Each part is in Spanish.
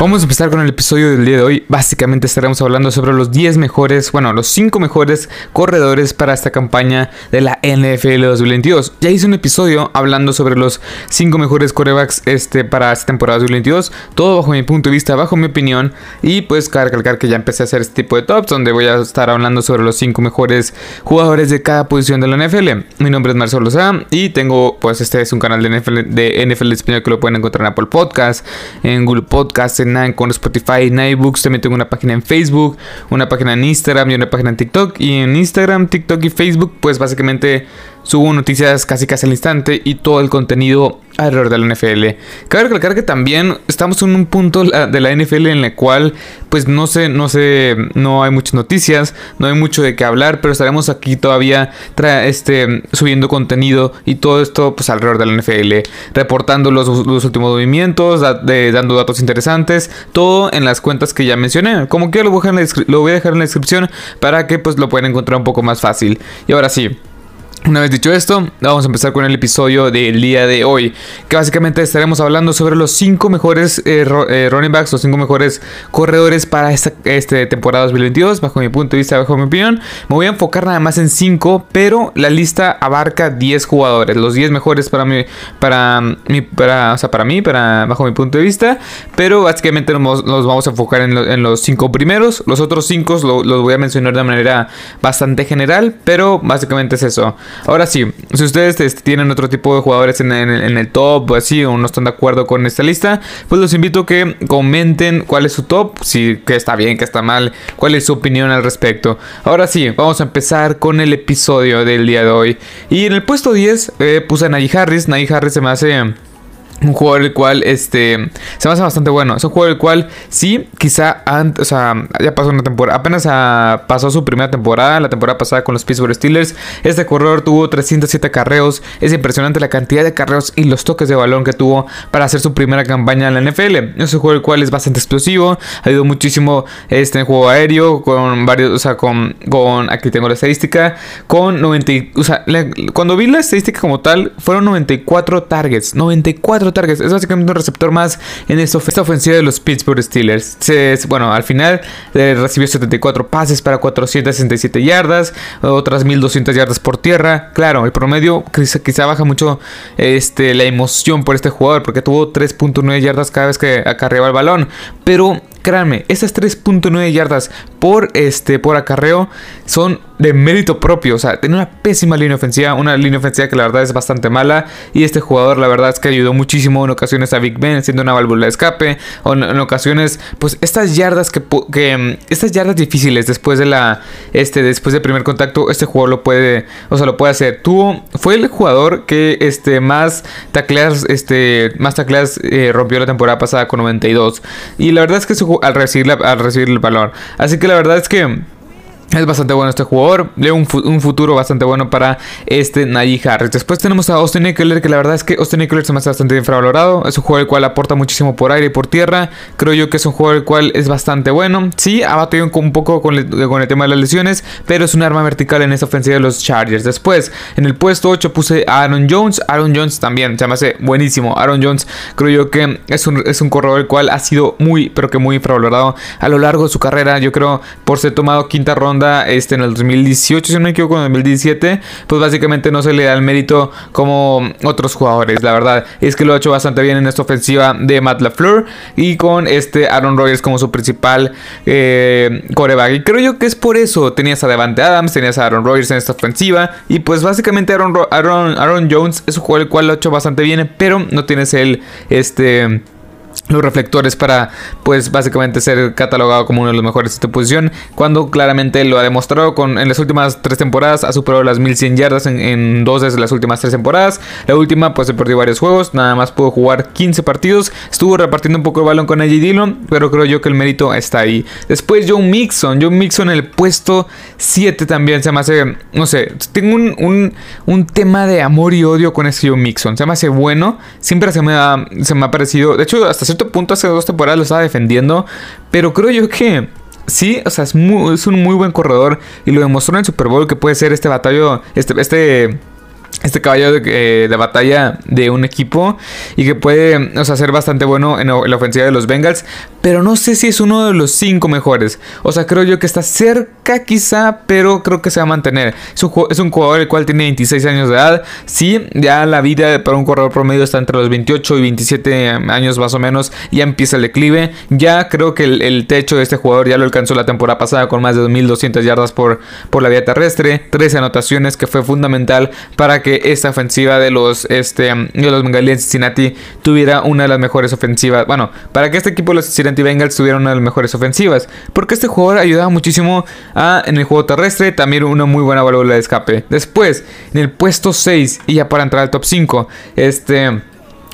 Vamos a empezar con el episodio del día de hoy. Básicamente estaremos hablando sobre los 10 mejores, bueno, los 5 mejores corredores para esta campaña de la NFL 2022. Ya hice un episodio hablando sobre los 5 mejores corebacks este, para esta temporada 2022. Todo bajo mi punto de vista, bajo mi opinión. Y pues cabe recalcar que ya empecé a hacer este tipo de tops donde voy a estar hablando sobre los 5 mejores jugadores de cada posición de la NFL. Mi nombre es Marcelo Lozada y tengo, pues este es un canal de NFL, de NFL español que lo pueden encontrar en Apple Podcast, en Google Podcast, en con Spotify, en iBooks. También tengo una página en Facebook, una página en Instagram y una página en TikTok. Y en Instagram, TikTok y Facebook, pues básicamente subo noticias casi casi al instante y todo el contenido alrededor de la NFL. Cabe recalcar que también estamos en un punto de la NFL en el cual pues no sé, no sé, no hay muchas noticias, no hay mucho de qué hablar, pero estaremos aquí todavía este, subiendo contenido y todo esto pues alrededor de la NFL, reportando los, últimos movimientos, dando datos interesantes, todo en las cuentas que ya mencioné. Como que lo voy, lo voy a dejar en la descripción para que pues lo puedan encontrar un poco más fácil. Y ahora sí, una vez dicho esto, vamos a empezar con el episodio del día de hoy, que básicamente estaremos hablando sobre los 5 mejores eh, eh, running backs, los 5 mejores corredores para esta este temporada 2022, bajo mi punto de vista, bajo mi opinión. Me voy a enfocar nada más en 5, pero la lista abarca 10 jugadores, los 10 mejores para mí, para para, o sea, para mí, para, bajo mi punto de vista, pero básicamente nos, vamos a enfocar en, los 5 primeros, los otros 5 los voy a mencionar de manera bastante general, pero básicamente es eso. Ahora sí, si ustedes este, tienen otro tipo de jugadores en, el top o así, o no están de acuerdo con esta lista, pues los invito a que comenten cuál es su top, si que está bien, que está mal, cuál es su opinión al respecto. Ahora sí, vamos a empezar con el episodio del día de hoy. Y en el puesto 10 eh, puse a Najee Harris. Najee Harris se me hace un juego el cual este se me hace bastante bueno. Es un juego el cual sí, quizá o sea, ya pasó una temporada, apenas pasó su primera temporada, la temporada pasada con los Pittsburgh Steelers. Este corredor tuvo 307 carreos. Es impresionante la cantidad de carreos y los toques de balón que tuvo para hacer su primera campaña en la NFL. Es un juego el cual es bastante explosivo, ha ido muchísimo este en juego aéreo con varios, o sea, con con aquí tengo la estadística con 90, o cuando vi la estadística como tal fueron 94 targets, 94 targets. Es básicamente un receptor más en esta, ofensiva de los Pittsburgh Steelers. bueno, al final eh, recibió 74 pases para 467 yardas, otras 1200 yardas por tierra. Claro, el promedio quizá, baja mucho este, la emoción por este jugador porque tuvo 3.9 yardas cada vez que acarreaba el balón. Pero créanme, esas 3.9 yardas por, este, por acarreo son de mérito propio. O sea, tiene una pésima línea ofensiva, una línea ofensiva que la verdad es bastante mala. Y este jugador, la verdad es que ayudó muchísimo en ocasiones a Big Ben, siendo una válvula de escape. O en, ocasiones, pues estas yardas que, que, mm, estas yardas difíciles después de la, este, después del primer contacto, este jugador lo puede, o sea, lo puede hacer. Tuvo, fue el jugador que, este, más tacleas, este, más tacleas eh, rompió la temporada pasada con 92. Y la verdad es que al recibir, al recibir el balón. Así que la verdad es que es bastante bueno este jugador. Leo un, futuro bastante bueno para este Najee Harris. Después tenemos a Austin Eckler, que la verdad es que Austin Eckler se me hace bastante infravalorado. Es un jugador el cual aporta muchísimo por aire y por tierra. Creo yo que es un jugador el cual es bastante bueno. Sí, ha batido un poco con con el tema de las lesiones, pero es un arma vertical en esta ofensiva de los Chargers. Después, en el puesto 8 puse a Aaron Jones. Aaron Jones también se me hace buenísimo. Aaron Jones creo yo que es un, es un corredor el cual ha sido muy, pero que muy infravalorado a lo largo de su carrera. Yo creo por ser tomado quinta ronda este, en el 2018, si no me equivoco, en el 2017, pues básicamente no se le da el mérito como otros jugadores. La verdad es que lo ha hecho bastante bien en esta ofensiva de Matt LaFleur y con este Aaron Rodgers como su principal eh, coreback. Y creo yo que es por eso. Tenías a Devante Adams, tenías a Aaron Rodgers en esta ofensiva y pues básicamente Aaron, Aaron, Aaron Jones es un jugador el cual lo ha hecho bastante bien, pero no tienes el este los reflectores para pues básicamente ser catalogado como uno de los mejores de esta posición cuando claramente lo ha demostrado con en las últimas tres temporadas ha superado las 1100 yardas en, dos de las últimas tres temporadas. La última pues se perdió varios juegos nada más pudo jugar 15 partidos estuvo repartiendo un poco el balón con AJ Dillon pero creo yo que el mérito está ahí. Después John Mixon John Mixon en el puesto 7 también se me hace no sé tengo un, un, tema de amor y odio con ese John Mixon se me hace bueno siempre se me ha, se me ha parecido de hecho hasta cierto punto hace dos temporadas lo estaba defendiendo, pero creo yo que sí, o sea, es, es un muy buen corredor y lo demostró en el Super Bowl que puede ser este batallo, este, este este caballo de, batalla de un equipo y que puede o sea, ser bastante bueno en, la ofensiva de los Bengals, pero no sé si es uno de los cinco mejores. O sea, creo yo que está cerca quizá, pero creo que se va a mantener. Es un, jugador el cual tiene 26 años de edad. Sí, ya la vida para un corredor promedio está entre los 28 y 27 años más o menos. Ya empieza el declive. Ya creo que el, techo de este jugador ya lo alcanzó la temporada pasada con más de 2.200 yardas por, por la vía terrestre. 13 anotaciones que fue fundamental para que esta ofensiva de los, este, de los Bengals Cincinnati tuviera una de las mejores ofensivas. Bueno, para que este equipo de los Cincinnati Bengals tuviera una de las mejores ofensivas. Porque este jugador ayudaba muchísimo a, en el juego terrestre, también una muy buena válvula de escape. Después, en el puesto 6, y ya para entrar al top 5, este...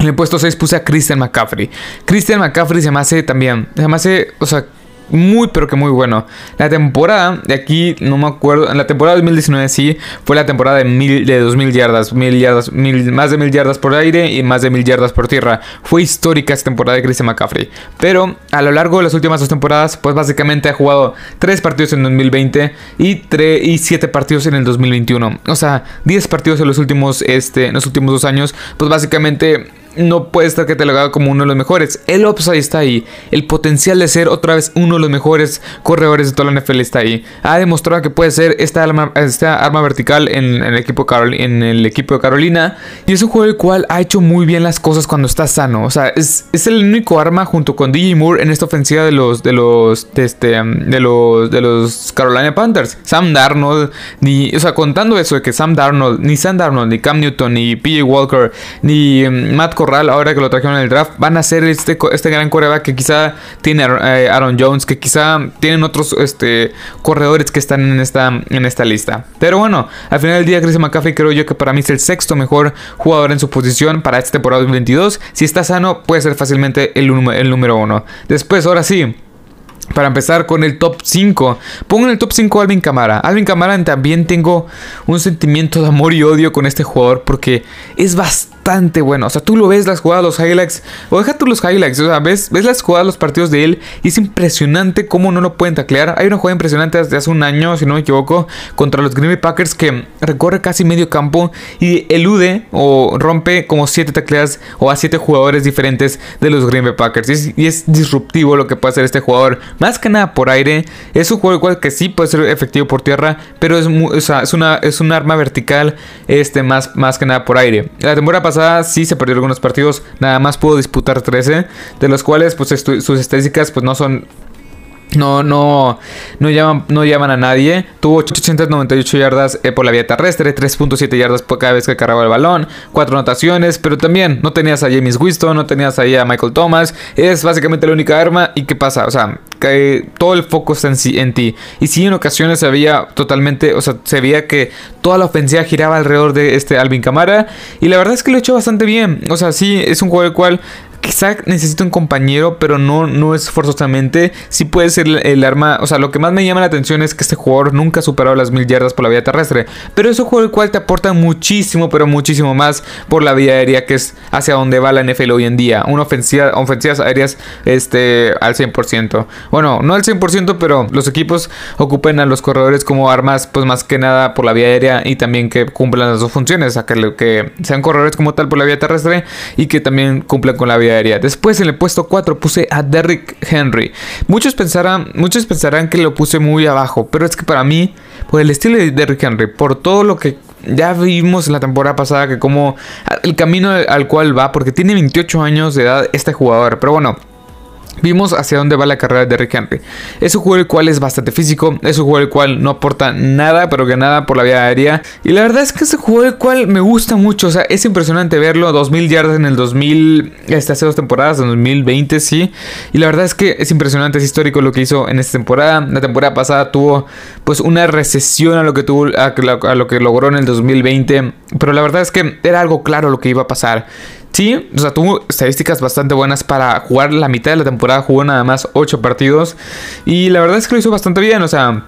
En el puesto 6 puse a Christian McCaffrey. Christian McCaffrey se me hace también. Se me hace. O sea, muy pero que muy bueno. La temporada de aquí, no me acuerdo, en la temporada 2019 sí, fue la temporada de, mil, de 2000 yardas, mil yardas mil, más de mil yardas por aire y más de mil yardas por tierra. Fue histórica esta temporada de Christian McCaffrey. Pero a lo largo de las últimas dos temporadas, pues básicamente ha jugado tres partidos en 2020 y, 3, y 7 partidos en el 2021. O sea, 10 partidos en los últimos, este, en los últimos dos años, pues básicamente no puede estar catalogado como uno de los mejores. El upside está ahí. El potencial de ser otra vez uno de los mejores corredores de toda la NFL está ahí. Ha demostrado que puede ser esta arma, esta arma vertical en, el equipo de Carolina. Y es un juego el cual ha hecho muy bien las cosas cuando está sano. O sea, es, el único arma junto con DJ Moore en esta ofensiva de los de los de este de los de los Carolina Panthers. Sam Darnold ni, o sea, contando eso de que Sam Darnold, ni Sam Darnold, ni Cam Newton, ni PJ Walker, ni mm, Ahora que lo trajeron en el draft, van a ser este, este gran coreback que quizá tiene eh, Aaron Jones, que quizá tienen otros este, corredores que están en esta, en esta lista. Pero bueno, al final del día, Chris McCaffrey creo yo que para mí es el sexto mejor jugador en su posición para esta temporada 2022. Si está sano, puede ser fácilmente el, el número uno. Después, ahora sí. Para empezar con el top 5. Pongo en el top 5 a Alvin Camara. Alvin Camara también tengo un sentimiento de amor y odio con este jugador porque es bastante bueno. O sea, tú lo ves las jugadas, los highlights. O deja tú los highlights. O sea, ves, ves las jugadas, los partidos de él. Y es impresionante cómo no lo pueden taclear. Hay una jugada impresionante desde hace un año, si no me equivoco, contra los Green Bay Packers que recorre casi medio campo y elude o rompe como 7 tacleadas o a 7 jugadores diferentes de los Green Bay Packers. Y es, disruptivo lo que puede hacer este jugador. Más que nada por aire. Es un juego igual que sí puede ser efectivo por tierra, pero es, es, una, es un arma vertical este, más, más que nada por aire. La temporada pasada sí se perdió algunos partidos, nada más pudo disputar 13, de los cuales pues sus estadísticas pues no son no, no, no llaman, no llaman a nadie. Tuvo 898 yardas eh, por la vía terrestre, 3.7 yardas por cada vez que cargaba el balón, 4 anotaciones, pero también no tenías a James Winston, no tenías ahí a Michael Thomas. Es básicamente la única arma. ¿Y qué pasa? O sea, que todo el foco está en, en ti. Y sí, en ocasiones se veía totalmente, o sea, se veía que toda la ofensiva giraba alrededor de este Alvin Camara. Y la verdad es que lo he hecho bastante bien. O sea, sí, es un juego el cual quizá necesita un compañero, pero no, no es forzosamente. Sí puede ser el, arma. O sea, lo que más me llama la atención es que este jugador nunca ha superado las mil yardas por la vía terrestre. Pero es un juego el cual te aporta muchísimo, pero muchísimo más por la vía aérea, que es hacia donde va la NFL hoy en día. Una ofensiva, ofensivas aéreas este, al 100%. Bueno, no al 100%, pero los equipos ocupen a los corredores como armas, pues más que nada por la vía aérea y también que cumplan las dos funciones. Sea, que, que sean corredores como tal por la vía terrestre y que también cumplan con la vía aérea. Después en el puesto 4 puse a Derrick Henry. Muchos pensarán, muchos pensarán que lo puse muy abajo, pero es que para mí, por el estilo de Derrick Henry, por todo lo que ya vimos en la temporada pasada que como el camino al cual va, porque tiene 28 años de edad este jugador, pero bueno, Vimos hacia dónde va la carrera de Derrick Henry. Es un juego el cual es bastante físico, es un juego el cual no aporta nada, pero que nada por la vía aérea. Y la verdad es que es un juego el cual me gusta mucho, o sea, es impresionante verlo. 2000 yardas en el 2000, este, hace dos temporadas, en 2020, sí. Y la verdad es que es impresionante, es histórico lo que hizo en esta temporada. La temporada pasada tuvo pues una recesión a lo que tuvo, a lo que logró en el 2020. Pero la verdad es que era algo claro lo que iba a pasar. Sí, o sea, tuvo estadísticas bastante buenas para jugar la mitad de la temporada. Jugó nada más 8 partidos. Y la verdad es que lo hizo bastante bien. O sea,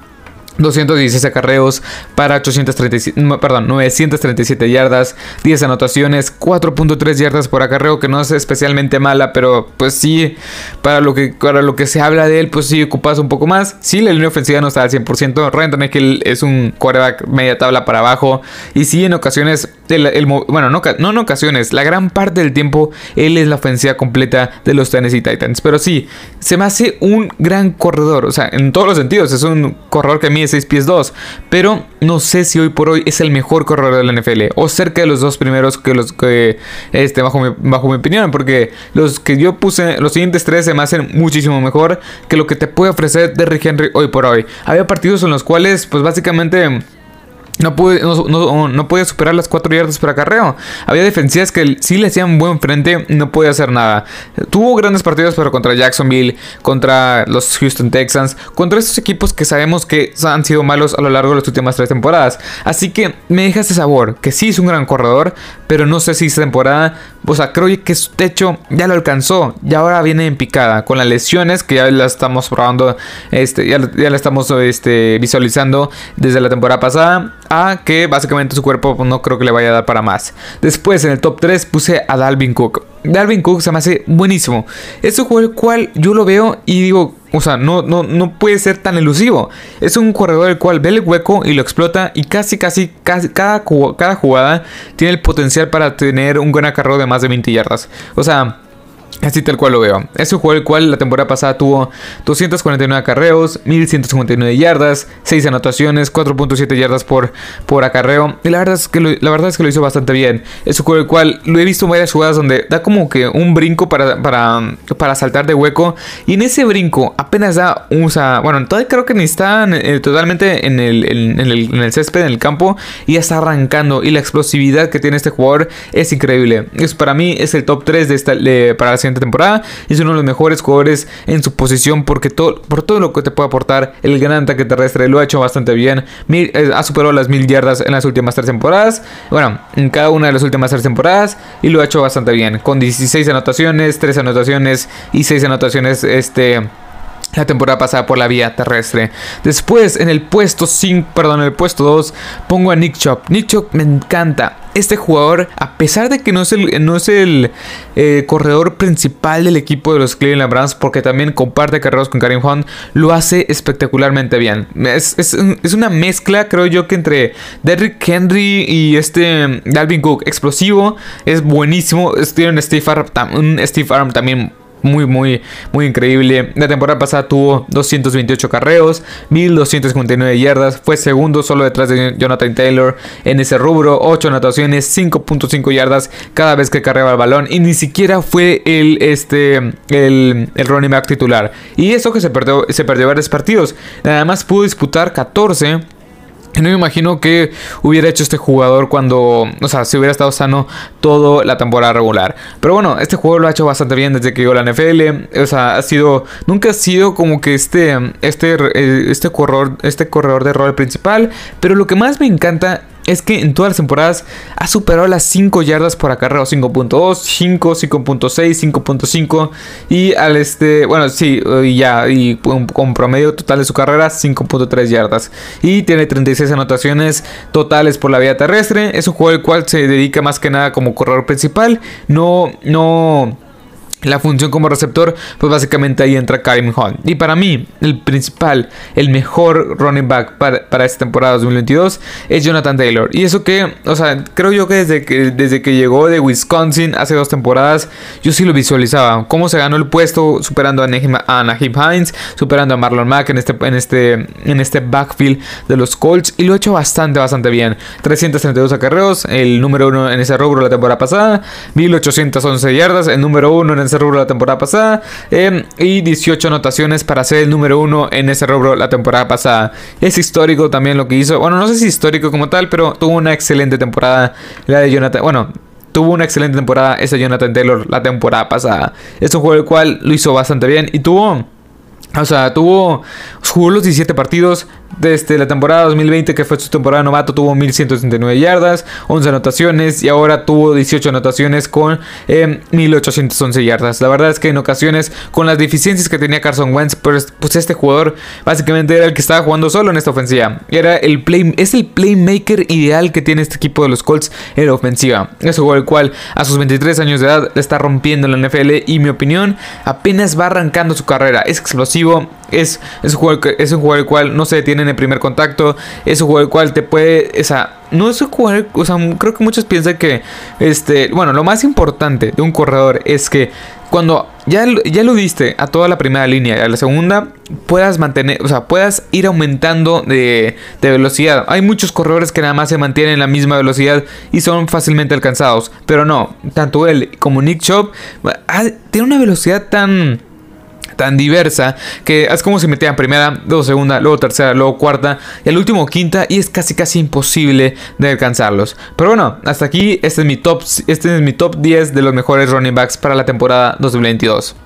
216 acarreos para 837, perdón, 937 yardas, 10 anotaciones, 4.3 yardas por acarreo, que no es especialmente mala, pero pues sí, para lo que, para lo que se habla de él, pues sí ocupas un poco más. Sí, la línea ofensiva no está al 100%, Ryan él es un quarterback media tabla para abajo, y sí, en ocasiones, bueno, no, no en ocasiones, la gran parte del tiempo, él es la ofensiva completa de los Tennessee Titans, pero sí, se me hace un gran corredor, o sea, en todos los sentidos, es un corredor que a mí 6 pies 2. Pero no sé si hoy por hoy es el mejor corredor de la NFL. O cerca de los dos primeros que los que, este, bajo mi, bajo mi opinión. Porque los que yo puse, los siguientes tres se me hacen muchísimo mejor que lo que te puede ofrecer Derrick Henry hoy por hoy. Había partidos en los cuales, pues básicamente no puede, no, podía superar las 4 yardas por acarreo. Había defensivas que sí le hacían buen frente no podía hacer nada. Tuvo grandes partidos, pero contra Jacksonville, contra los Houston Texans, contra estos equipos que sabemos que han sido malos a lo largo de las últimas tres temporadas. Así que me deja ese sabor, que sí es un gran corredor, pero no sé si esta temporada, o sea, creo que su techo ya lo alcanzó y ahora viene en picada con las lesiones que ya la estamos probando, este, ya, la estamos este, visualizando desde la temporada pasada a que básicamente su cuerpo no creo que le vaya a dar para más. Después en el top 3 puse a Dalvin Cook. Dalvin Cook se me hace buenísimo. Es un el cual yo lo veo y digo, o sea, no, no, no puede ser tan elusivo. Es un corredor el cual ve el hueco y lo explota y casi, casi, casi cada, cada jugada tiene el potencial para tener un buen acarreo de más de 20 yardas. O sea... Así tal cual lo veo. Es un juego el cual la temporada pasada tuvo 249 acarreos, 1159 yardas, 6 anotaciones, 4.7 yardas por, por acarreo. Y la verdad, es que lo, la verdad es que lo hizo bastante bien. Es un juego el cual lo he visto en varias jugadas donde da como que un brinco para, para, para saltar de hueco. Y en ese brinco apenas da un... bueno, todavía creo que ni está eh, totalmente en el, en, el, en el césped, en el campo. Y ya está arrancando. Y la explosividad que tiene este jugador es increíble. Es, para mí es el top 3 de esta, para la temporada. Es uno de los mejores jugadores en su posición porque todo, por todo lo que te puede aportar el gran ataque terrestre. Lo ha hecho bastante bien. Eh, ha superado las mil yardas en las últimas tres temporadas. Bueno, en cada una de las últimas tres temporadas. Y lo ha hecho bastante bien. Con 16 anotaciones, 3 anotaciones y 6 anotaciones. Este la temporada pasada por la vía terrestre. Después, en el puesto 5, perdón, en el puesto 2, pongo a Nick Chop. Nick Chop me encanta. Este jugador, a pesar de que no es el, no es el eh, corredor principal del equipo de los Cleveland Browns, porque también comparte carreras con Karim Hunt, lo hace espectacularmente bien. Es, es, una mezcla, creo yo, que entre Derrick Henry y este Dalvin Cook, explosivo, es buenísimo. Tiene Steve Arm, un Steve Arm también muy, muy, muy increíble. La temporada pasada tuvo 228 carreos, 1259 yardas. Fue segundo solo detrás de Jonathan Taylor en ese rubro. 8 anotaciones, 5.5 yardas cada vez que cargaba el balón. Y ni siquiera fue el, este, el, el running back titular. Y eso que se perdió, se perdió varios partidos. Nada más pudo disputar 14 no me imagino que hubiera hecho este jugador cuando, o sea, si hubiera estado sano toda la temporada regular. Pero bueno, este jugador lo ha hecho bastante bien desde que llegó a la NFL. O sea, ha sido, nunca ha sido como que este, este, eh, este corredor, este corredor de rol principal. Pero lo que más me encanta es que en todas las temporadas ha superado las 5 yardas por acarreo, 5.2, 5, 5.6, 5.5 y al este, bueno, sí, ya, y con promedio total de su carrera 5.3 yardas. Y tiene 36 anotaciones totales por la vía terrestre, es un juego al cual se dedica más que nada como corredor principal, no, no la función como receptor, pues básicamente ahí entra Karim Hunt. Y para mí, el principal, el mejor running back para, esta temporada 2022 es Jonathan Taylor. Y eso que, o sea, creo yo que desde que, desde que llegó de Wisconsin hace dos temporadas, yo sí lo visualizaba. Cómo se ganó el puesto superando a, Nahim, Hines, superando a Marlon Mack en este, en, este, en este backfield de los Colts. Y lo ha hecho bastante, bastante bien. 332 acarreos, el número uno en ese rubro la temporada pasada. 1811 yardas, el número uno en ese rubro la temporada pasada. Em, y 18 anotaciones para ser el número uno en ese rubro la temporada pasada. Es histórico también lo que hizo. Bueno, no sé si histórico como tal, pero tuvo una excelente temporada. La de Jonathan. Bueno, tuvo una excelente temporada ese Jonathan Taylor la temporada pasada. Es un juego el cual lo hizo bastante bien y tuvo o sea, tuvo, jugó los 17 partidos, Desde la temporada 2020, que fue su temporada novato, tuvo 1169 yardas, 11 anotaciones y ahora tuvo 18 anotaciones con 1811 eh, yardas. La verdad es que en ocasiones, con las deficiencias que tenía Carson Wentz, pues, pues, este jugador básicamente era el que estaba jugando solo en esta ofensiva. Era el play, es el playmaker ideal que tiene este equipo de los Colts en la ofensiva. Es un jugador el cual a sus 23 años de edad está rompiendo en la NFL y mi opinión apenas va arrancando su carrera. Es explosivo, es, es, un jugador, es un jugador el cual no se detiene en el primer contacto. Es un jugador el cual te puede. O sea, no es un jugador. O sea, creo que muchos piensan que. Este. Bueno, lo más importante de un corredor es que cuando ya, ya lo diste a toda la primera línea y a la segunda, puedas mantener, o sea, puedas ir aumentando de, de, velocidad. Hay muchos corredores que nada más se mantienen en la misma velocidad y son fácilmente alcanzados. Pero no, tanto él como Nick Chubb ah, tiene una velocidad tan tan diversa que es como si metían primera, luego segunda, luego tercera, luego cuarta y al último quinta y es casi casi imposible de alcanzarlos. Pero bueno, hasta aquí este es mi top este es mi top 10 de los mejores running backs para la temporada 2022.